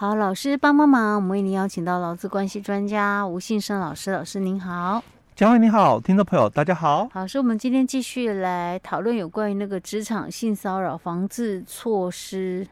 好，老师帮帮忙，我们为您邀请到劳资关系专家吴信生老师，老师您好。嘉惠你好，听众朋友大家好。好，所以我们今天继续来讨论有关于那个职场性骚扰防治措施，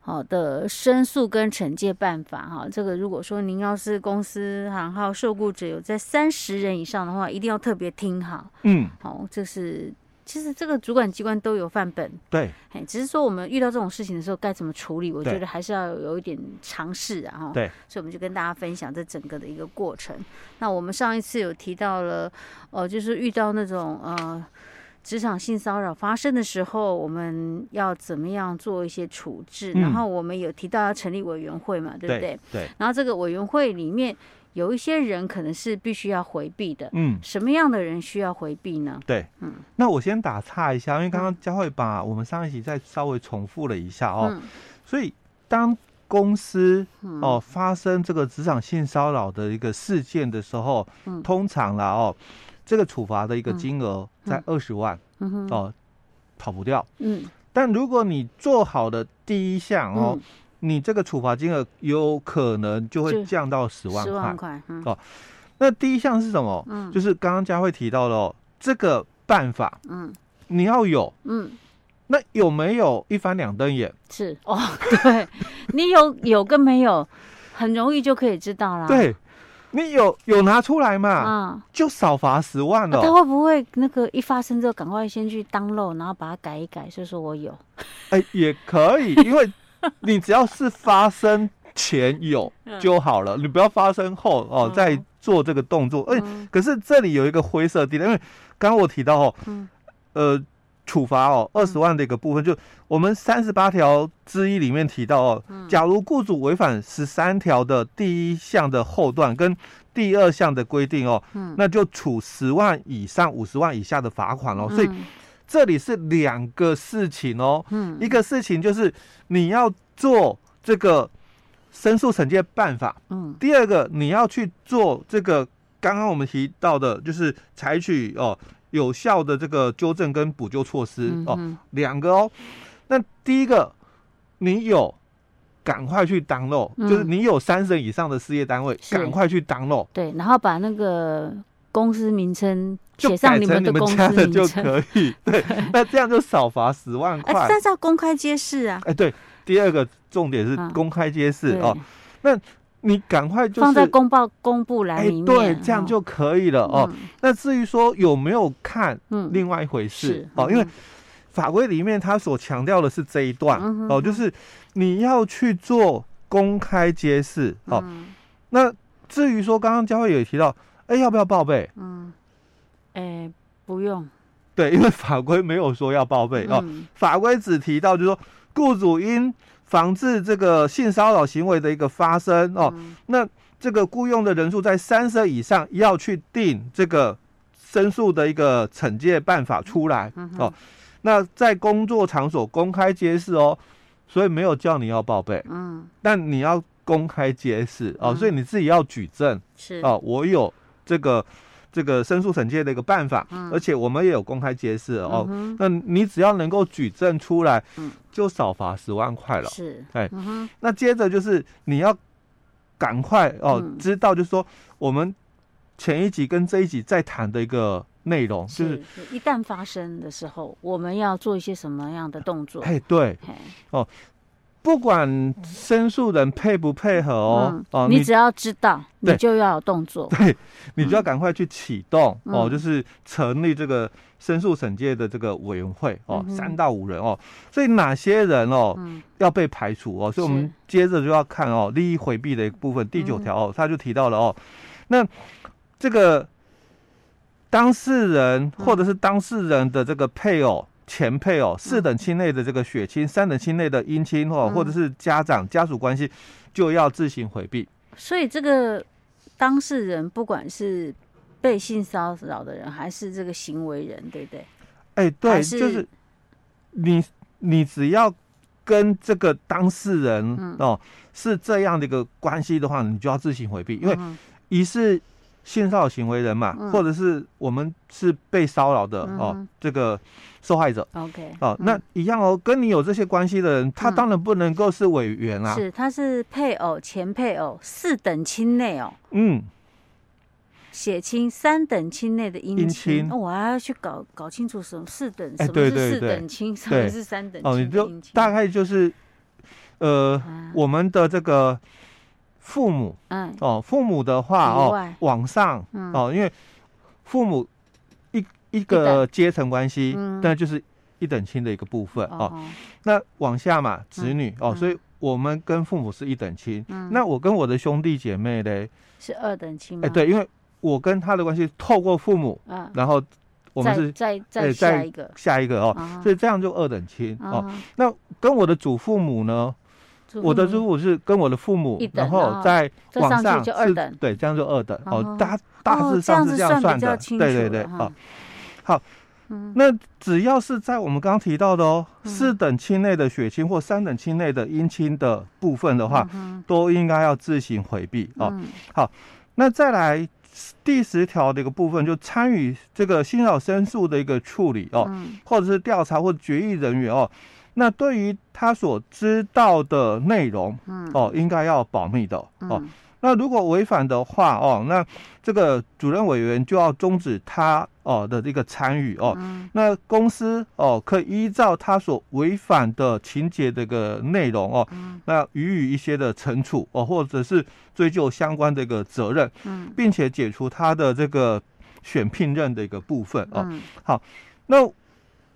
好的申诉跟惩戒办法哈。这个如果说您要是公司行号受雇者有在三十人以上的话，一定要特别听好。嗯，好，这是。其实这个主管机关都有范本，对，哎，只是说我们遇到这种事情的时候该怎么处理，我觉得还是要有一点尝试啊，哈，对，所以我们就跟大家分享这整个的一个过程。那我们上一次有提到了，呃，就是遇到那种呃职场性骚扰发生的时候，我们要怎么样做一些处置，嗯、然后我们有提到要成立委员会嘛，对不对？对，对，然后这个委员会里面。有一些人可能是必须要回避的，嗯，什么样的人需要回避呢？对，嗯，那我先打岔一下，因为刚刚佳慧把我们上一集再稍微重复了一下哦，嗯、所以当公司哦发生这个职场性骚扰的一个事件的时候，嗯，通常啦哦，这个处罚的一个金额在二十万，哦，跑不掉，嗯，但如果你做好的第一项哦。嗯你这个处罚金额有可能就会降到十万块，十万块，嗯，哦，那第一项是什么？嗯，就是刚刚佳慧提到的哦，这个办法，嗯，你要有，嗯，那有没有一翻两瞪眼？是哦，对，你有有跟没有，很容易就可以知道啦。对，你有有拿出来嘛？嗯，就少罚十万了。他会不会那个一发生之后，赶快先去 download，然后把它改一改，所以说我有？哎，也可以，因为。你只要是发生前有就好了，你不要发生后哦再做这个动作。哎，可是这里有一个灰色地带，因为刚刚我提到哦，呃，处罚哦二十万的一个部分，就我们三十八条之一里面提到哦，假如雇主违反十三条的第一项的后段跟第二项的规定哦，那就处十万以上五十万以下的罚款哦，所以。这里是两个事情哦，嗯，一个事情就是你要做这个申诉惩戒办法，嗯，第二个你要去做这个刚刚我们提到的，就是采取哦有效的这个纠正跟补救措施哦，两个哦。那第一个你有赶快去 download，就是你有三十人以上的事业单位，赶快去 download，对，然后把那个公司名称。写上你们的公司名称就可以，对，那这样就少罚十万块。但是要公开揭示啊！哎，对，第二个重点是公开揭示哦。那你赶快就放在公报公布栏里面，对，这样就可以了哦。那至于说有没有看，嗯，另外一回事哦，因为法规里面他所强调的是这一段哦，就是你要去做公开揭示哦。那至于说刚刚佳慧有提到，哎，要不要报备？嗯。哎，不用，对，因为法规没有说要报备、嗯、哦，法规只提到就是说，雇主因防治这个性骚扰行为的一个发生哦，嗯、那这个雇佣的人数在三十以上，要去定这个申诉的一个惩戒办法出来、嗯、哦，那在工作场所公开揭示哦，所以没有叫你要报备，嗯，但你要公开揭示哦，嗯、所以你自己要举证是。哦，我有这个。这个申诉惩戒的一个办法，嗯、而且我们也有公开揭示哦。嗯、那你只要能够举证出来，嗯、就少罚十万块了。是，哎，嗯、那接着就是你要赶快哦，嗯、知道就是说我们前一集跟这一集在谈的一个内容，是就是一旦发生的时候，我们要做一些什么样的动作？哎，对，哦。不管申诉人配不配合哦，嗯、哦，你只要知道，你就要有动作，对，你就要赶快去启动、嗯、哦，就是成立这个申诉审界的这个委员会哦，嗯、三到五人哦，所以哪些人哦、嗯、要被排除哦，所以我们接着就要看哦，利益回避的一部分，第九条哦，他就提到了哦，那这个当事人或者是当事人的这个配偶。前配偶、四等亲内的这个血亲、三等亲内的姻亲哦或者是家长家属关系，就要自行回避。所以这个当事人，不管是被性骚扰的人，还是这个行为人，对不对？哎，对，就是你，你只要跟这个当事人哦是这样的一个关系的话，你就要自行回避，因为一是。性骚扰行为人嘛，嗯、或者是我们是被骚扰的、嗯、哦，这个受害者。OK，哦，那一样哦，跟你有这些关系的人，他当然不能够是委员啊。是，他是配偶、前配偶、四等亲内哦。嗯。血亲三等亲内的姻亲，那哦，我还要去搞搞清楚什么四等，哎、什么是四等亲，什么是三等亲。哦，你就大概就是，呃，啊、我们的这个父母，嗯，哦，父母的话哦，往上，嗯、哦，因为父母一一个阶层关系，那、嗯、就是一等亲的一个部分、嗯、哦。那往下嘛，子女、嗯、哦，所以我们跟父母是一等亲。嗯，那我跟我的兄弟姐妹嘞，是二等亲吗？哎，对，因为。我跟他的关系透过父母，啊、然后我们是再再下一个下一个哦，啊、所以这样就二等亲、啊、哦。那跟我的祖父母呢？母我的祖父是跟我的父母，等然后在往上，二等，对，这样就二等、啊、哦。大大致上是这样算的，哦、对对对，好、哦，好。嗯、那只要是在我们刚刚提到的哦，嗯、四等亲内的血亲或三等亲内的姻亲的部分的话，嗯、都应该要自行回避哦。嗯、好，那再来。第十条的一个部分，就参与这个性骚扰申诉的一个处理哦，嗯、或者是调查或决议人员哦，那对于他所知道的内容，嗯、哦，应该要保密的、嗯、哦。那如果违反的话哦，那这个主任委员就要终止他哦的这个参与哦。嗯、那公司哦可以依照他所违反的情节这个内容哦，嗯、那予以一些的惩处哦，或者是追究相关的一个责任，嗯、并且解除他的这个选聘任的一个部分哦。嗯、好，那。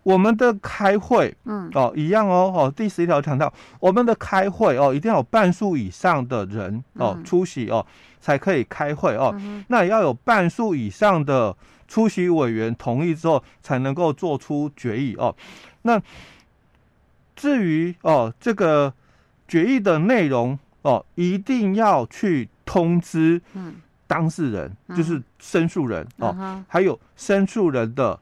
我们的开会，嗯，哦，一样哦，哦，第十一条强调，我们的开会哦，一定要有半数以上的人哦出席哦，才可以开会哦。嗯、那也要有半数以上的出席委员同意之后，才能够做出决议哦。那至于哦，这个决议的内容哦，一定要去通知当事人，嗯、就是申诉人、嗯、哦，嗯、还有申诉人的。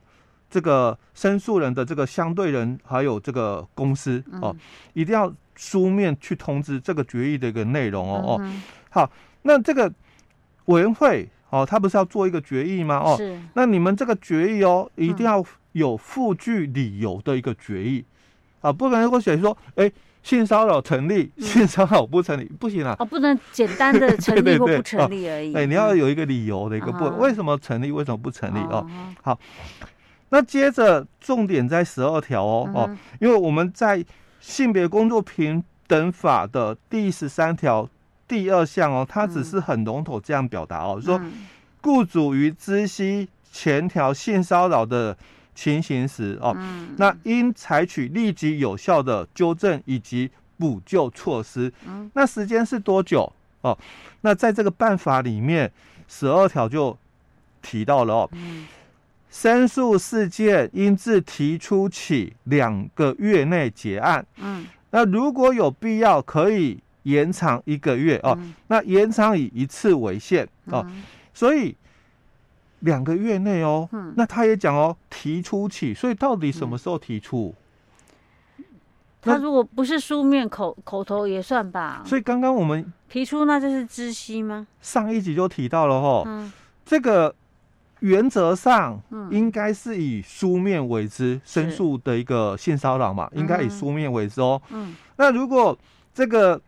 这个申诉人的这个相对人，还有这个公司哦，一定要书面去通知这个决议的一个内容哦哦。好，那这个委员会哦，他不是要做一个决议吗？哦，是。那你们这个决议哦，一定要有附具理由的一个决议啊，不能够写说，哎，性骚扰成立，性骚扰不成立，不行啊。哦，不能简单的成立 或不成立而已。哎，你要有一个理由的一个不，为什么成立，为什么不成立哦？好。那接着重点在十二条哦哦，因为我们在性别工作平等法的第十三条第二项哦，它只是很笼统这样表达哦，说雇主于知悉前条性骚扰的情形时哦，那应采取立即有效的纠正以及补救措施。那时间是多久哦？那在这个办法里面，十二条就提到了哦。申诉事件应自提出起两个月内结案。嗯，那如果有必要，可以延长一个月哦。嗯、那延长以一次为限哦。嗯、所以两个月内哦。嗯、那他也讲哦，提出起，所以到底什么时候提出？嗯、他如果不是书面口口头也算吧。所以刚刚我们提出，那就是知悉吗？上一集就提到了哦。嗯，这个。原则上，应该是以书面为之申诉的一个性骚扰嘛，应该以书面为之哦。嗯，那如果这个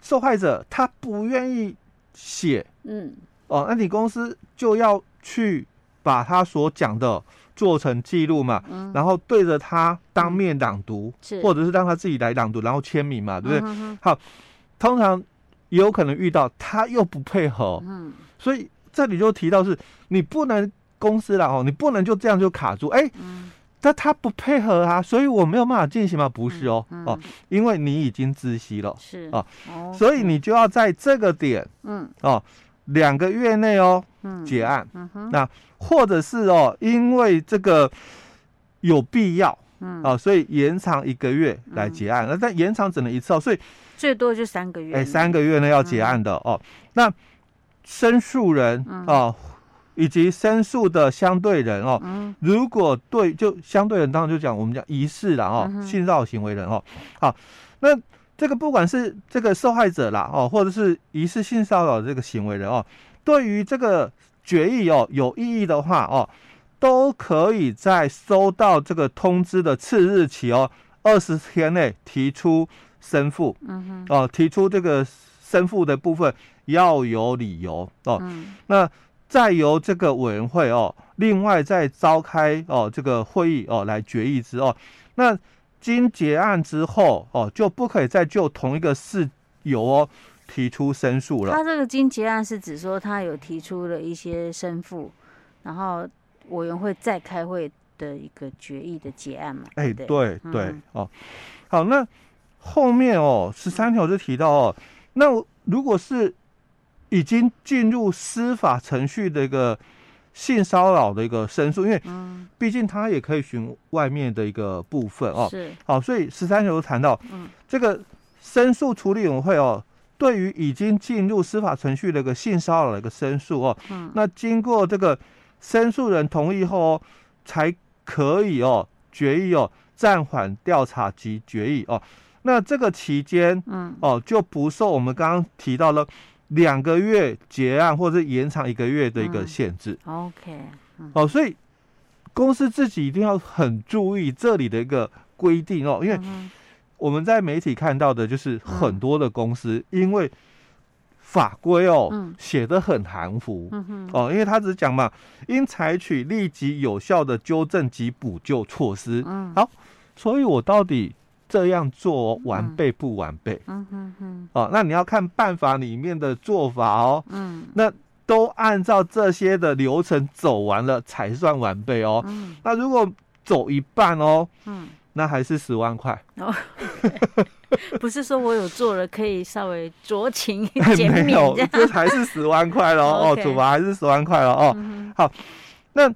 受害者他不愿意写，嗯，哦，那你公司就要去把他所讲的做成记录嘛，嗯，然后对着他当面朗读，是，或者是让他自己来朗读，然后签名嘛，对不对？好，通常也有可能遇到他又不配合，嗯，所以。这里就提到是，你不能公司了哦，你不能就这样就卡住，哎，但他不配合啊，所以我没有办法进行吗？不是哦，哦，因为你已经窒息了，是啊，所以你就要在这个点，嗯，哦，两个月内哦，结案，那或者是哦，因为这个有必要，嗯，啊，所以延长一个月来结案，那但延长只能一次哦，所以最多就三个月，哎，三个月内要结案的哦，那。申诉人哦，以及申诉的相对人哦，如果对就相对人，当然就讲我们讲疑似啦哦，性骚扰行为人哦，好，那这个不管是这个受害者啦哦，或者是疑似性骚扰这个行为人哦，对于这个决议哦有异议的话哦，都可以在收到这个通知的次日起哦，二十天内提出申复。嗯哼，哦，提出这个申复的部分要有理由哦。嗯，那再由这个委员会哦，另外再召开哦这个会议哦来决议之哦。那经结案之后哦，就不可以再就同一个事由哦。提出申诉了。他这个经结案是指说他有提出了一些申诉，然后委员会再开会的一个决议的结案嘛？哎，对对对哦。好，那后面哦十三条就提到哦，那如果是已经进入司法程序的一个性骚扰的一个申诉，因为毕竟他也可以寻外面的一个部分哦。是。好，所以十三条就谈到，嗯，这个申诉处理委员会哦。对于已经进入司法程序的一个性骚扰的一个申诉哦，嗯，那经过这个申诉人同意后哦，才可以哦决议哦暂缓调查及决议哦，那这个期间，嗯，哦就不受我们刚刚提到了两个月结案或者延长一个月的一个限制。嗯、OK，、嗯、哦，所以公司自己一定要很注意这里的一个规定哦，因为。嗯我们在媒体看到的就是很多的公司，因为法规哦写的很含糊哦，因为他只讲嘛，应采取立即有效的纠正及补救措施。好，所以我到底这样做完备不完备？哦，那你要看办法里面的做法哦。嗯。那都按照这些的流程走完了才算完备哦。嗯。那如果走一半哦，那还是十万块。哦。不是说我有做了可以稍微酌情减免，没有，这还是十万块了 哦，处罚还是十万块了哦。好，那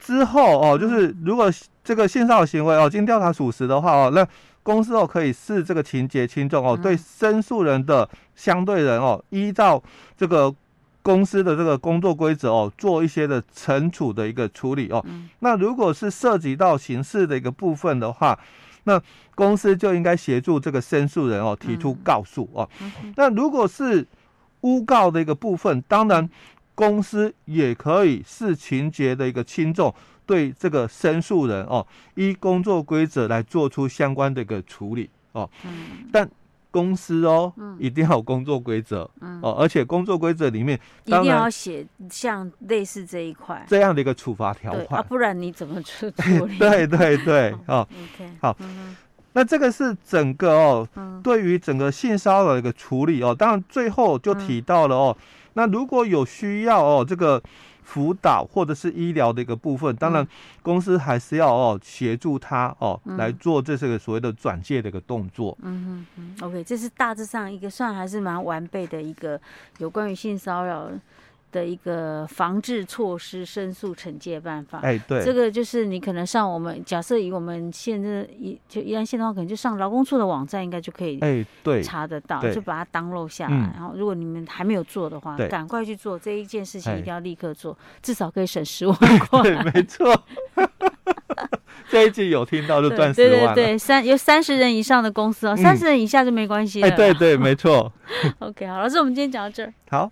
之后哦，就是如果这个性骚扰行为哦，经调查属实的话哦，那公司哦可以视这个情节轻重哦，对申诉人的相对人哦，依照这个。公司的这个工作规则哦，做一些的惩处的一个处理哦。嗯、那如果是涉及到刑事的一个部分的话，那公司就应该协助这个申诉人哦提出告诉哦。那如果是诬告的一个部分，当然公司也可以视情节的一个轻重，对这个申诉人哦依工作规则来做出相关的一个处理哦。嗯、但公司哦，嗯、一定要有工作规则，嗯、哦，而且工作规则里面一定要写像类似这一块。这样的一个处罚条款，啊，不然你怎么处 理？对对对，哦，OK，好，嗯、哼。那这个是整个哦，嗯、对于整个性骚扰的一个处理哦，当然最后就提到了哦，嗯、那如果有需要哦，这个。辅导或者是医疗的一个部分，当然公司还是要哦协助他哦来做这是个所谓的转介的一个动作。嗯嗯嗯，OK，这是大致上一个算还是蛮完备的一个有关于性骚扰的一个防治措施、申诉惩戒办法。哎，对，这个就是你可能上我们假设以我们现在一就宜兰县的话，可能就上劳工处的网站，应该就可以哎对查得到，就把它 download 下来。然后如果你们还没有做的话，赶快去做这一件事情，一定要立刻做，至少可以省十万 块。对，没错。这一季有听到就赚十万。对对对，三有三十人以上的公司哦，三十人以下就没关系了。哎，对对，没错。OK，好，老师，我们今天讲到这儿。好。